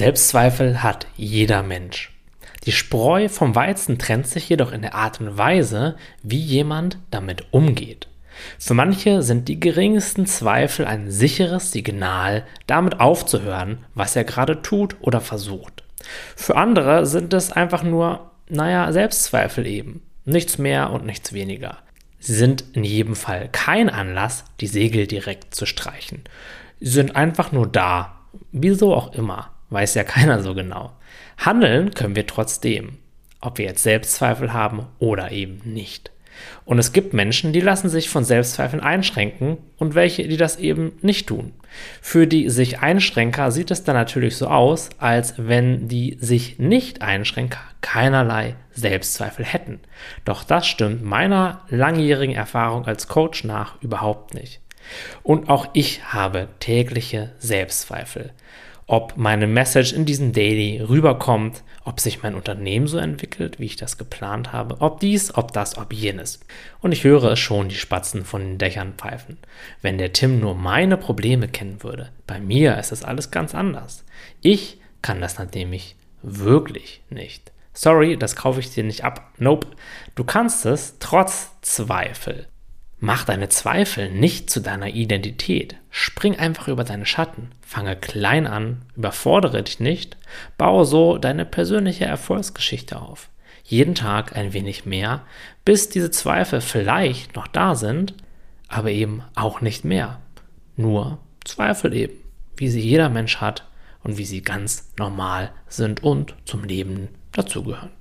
Selbstzweifel hat jeder Mensch. Die Spreu vom Weizen trennt sich jedoch in der Art und Weise, wie jemand damit umgeht. Für manche sind die geringsten Zweifel ein sicheres Signal, damit aufzuhören, was er gerade tut oder versucht. Für andere sind es einfach nur, naja, Selbstzweifel eben. Nichts mehr und nichts weniger. Sie sind in jedem Fall kein Anlass, die Segel direkt zu streichen. Sie sind einfach nur da. Wieso auch immer. Weiß ja keiner so genau. Handeln können wir trotzdem. Ob wir jetzt Selbstzweifel haben oder eben nicht. Und es gibt Menschen, die lassen sich von Selbstzweifeln einschränken und welche, die das eben nicht tun. Für die sich Einschränker sieht es dann natürlich so aus, als wenn die sich nicht Einschränker keinerlei Selbstzweifel hätten. Doch das stimmt meiner langjährigen Erfahrung als Coach nach überhaupt nicht. Und auch ich habe tägliche Selbstzweifel ob meine Message in diesem Daily rüberkommt, ob sich mein Unternehmen so entwickelt, wie ich das geplant habe, ob dies, ob das, ob jenes. Und ich höre es schon die Spatzen von den Dächern pfeifen. Wenn der Tim nur meine Probleme kennen würde, bei mir ist das alles ganz anders. Ich kann das nämlich wirklich nicht. Sorry, das kaufe ich dir nicht ab. Nope. Du kannst es trotz Zweifel. Mach deine Zweifel nicht zu deiner Identität. Spring einfach über deine Schatten. Fange klein an, überfordere dich nicht, baue so deine persönliche Erfolgsgeschichte auf. Jeden Tag ein wenig mehr, bis diese Zweifel vielleicht noch da sind, aber eben auch nicht mehr. Nur Zweifel eben, wie sie jeder Mensch hat und wie sie ganz normal sind und zum Leben dazugehören.